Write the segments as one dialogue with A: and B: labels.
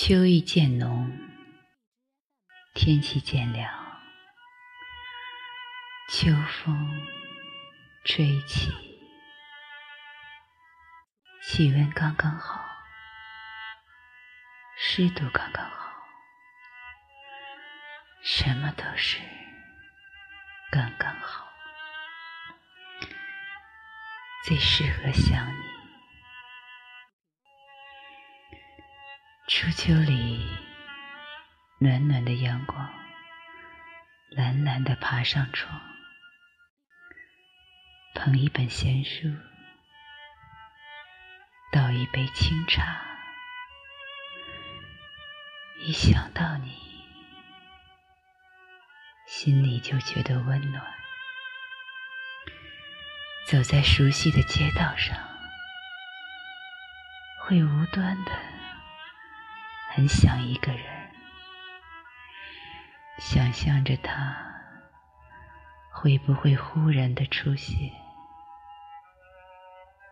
A: 秋意渐浓，天气渐凉，秋风吹起，气温刚刚好，湿度刚刚好，什么都是刚刚好，最适合想你。初秋里，暖暖的阳光，懒懒的爬上床，捧一本闲书，倒一杯清茶，一想到你，心里就觉得温暖。走在熟悉的街道上，会无端的。很想一个人，想象着他会不会忽然的出现，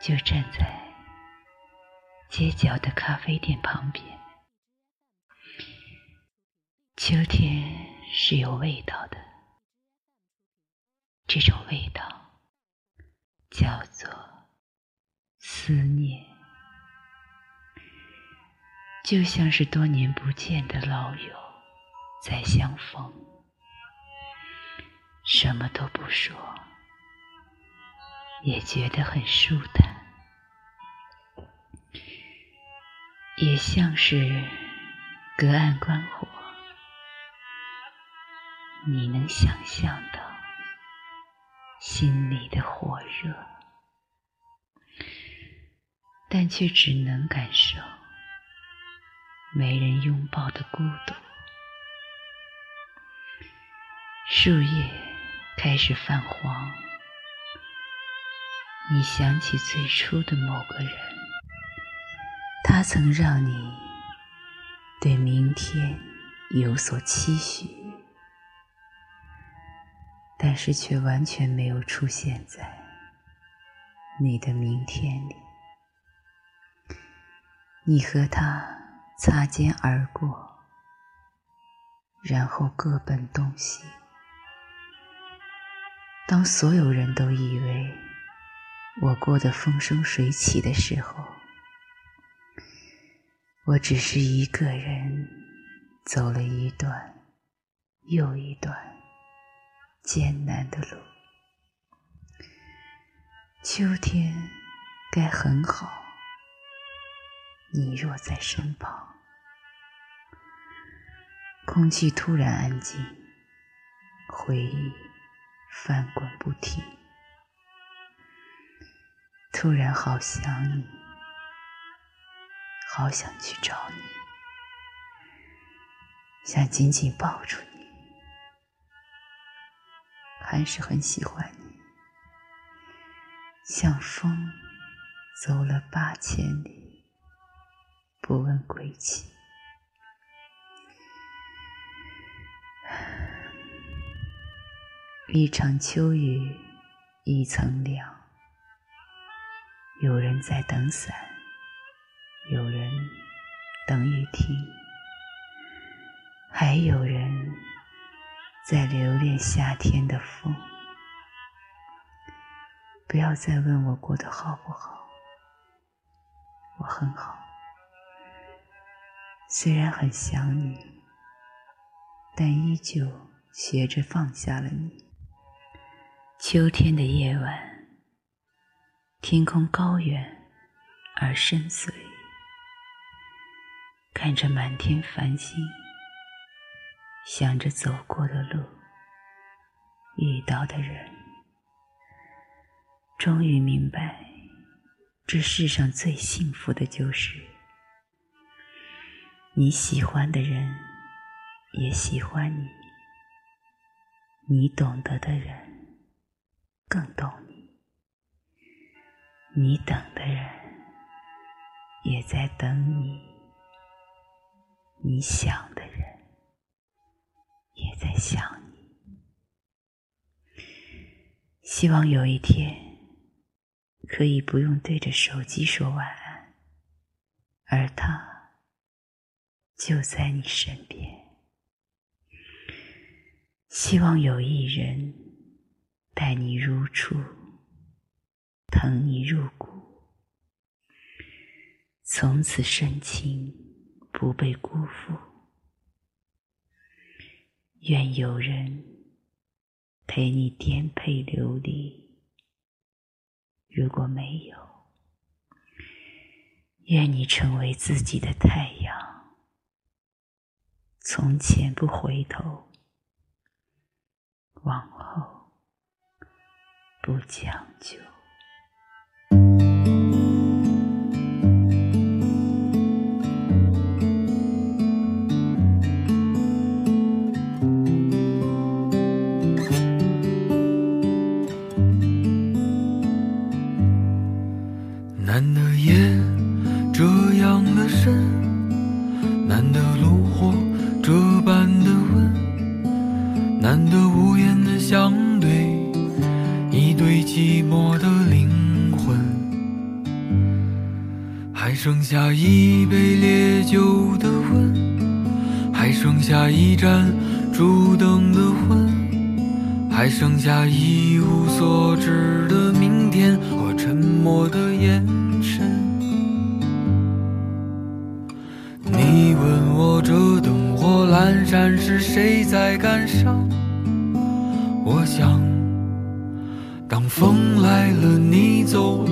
A: 就站在街角的咖啡店旁边。秋天是有味道的，这种味道叫做思念。就像是多年不见的老友再相逢，什么都不说，也觉得很舒坦，也像是隔岸观火，你能想象到心里的火热，但却只能感受。没人拥抱的孤独，树叶开始泛黄。你想起最初的某个人，他曾让你对明天有所期许，但是却完全没有出现在你的明天里。你和他。擦肩而过，然后各奔东西。当所有人都以为我过得风生水起的时候，我只是一个人走了一段又一段艰难的路。秋天该很好。你若在身旁，空气突然安静，回忆翻滚不停，突然好想你，好想去找你，想紧紧抱住你，还是很喜欢你，像风走了八千里。不问归期，一场秋雨一层凉。有人在等伞，有人等雨停，还有人在留恋夏天的风。不要再问我过得好不好，我很好。虽然很想你，但依旧学着放下了你。秋天的夜晚，天空高远而深邃，看着满天繁星，想着走过的路，遇到的人，终于明白，这世上最幸福的就是。你喜欢的人也喜欢你，你懂得的人更懂你，你等的人也在等你，你想的人也在想你。希望有一天可以不用对着手机说晚安，而他。就在你身边。希望有一人待你如初，疼你入骨，从此深情不被辜负。愿有人陪你颠沛流离，如果没有，愿你成为自己的太阳，从前不回头。往后不将就。
B: 难得夜这样的深，难得路剩下一杯烈酒的温，还剩下一盏烛灯的昏，还剩下一无所知的明天和沉默的眼神。你问我这灯火阑珊是谁在感伤？我想，当风来了，你走了，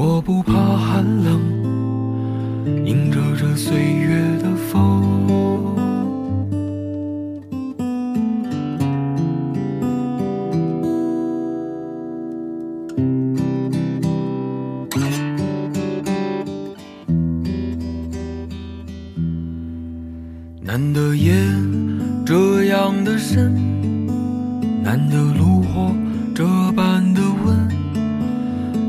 B: 我不怕寒冷，迎着这岁月的风。难得夜。这样的深，难得炉火这般，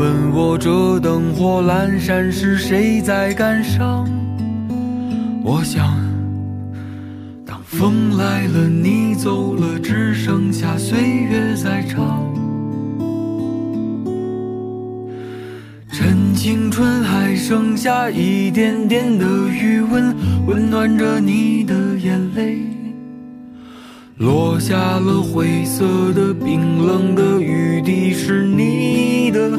B: 问我这灯火阑珊是谁在感伤？我想，当风来了，你走了，只剩下岁月在唱。趁青春还剩下一点点的余温，温暖着你的眼泪，落下了灰色的冰冷的雨滴，是你的。